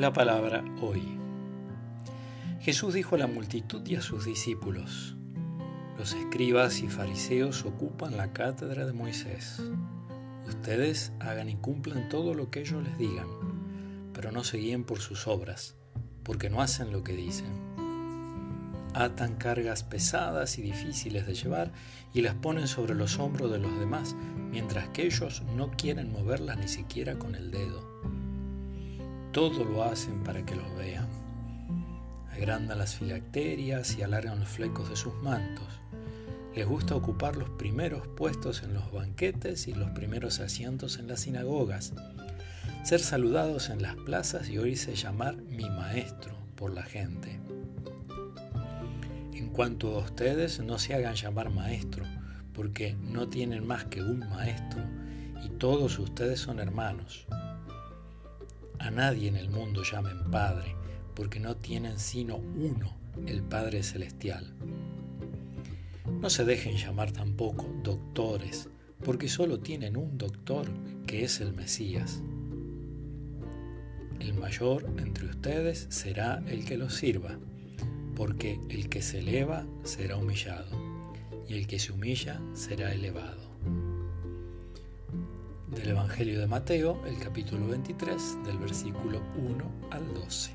La palabra hoy. Jesús dijo a la multitud y a sus discípulos, los escribas y fariseos ocupan la cátedra de Moisés. Ustedes hagan y cumplan todo lo que ellos les digan, pero no se guíen por sus obras, porque no hacen lo que dicen. Atan cargas pesadas y difíciles de llevar y las ponen sobre los hombros de los demás, mientras que ellos no quieren moverlas ni siquiera con el dedo. Todo lo hacen para que los vean. Agrandan las filacterias y alargan los flecos de sus mantos. Les gusta ocupar los primeros puestos en los banquetes y los primeros asientos en las sinagogas. Ser saludados en las plazas y oírse llamar mi maestro por la gente. En cuanto a ustedes, no se hagan llamar maestro, porque no tienen más que un maestro y todos ustedes son hermanos. A nadie en el mundo llamen Padre, porque no tienen sino uno, el Padre Celestial. No se dejen llamar tampoco doctores, porque solo tienen un doctor, que es el Mesías. El mayor entre ustedes será el que los sirva, porque el que se eleva será humillado, y el que se humilla será elevado del Evangelio de Mateo, el capítulo 23, del versículo 1 al 12.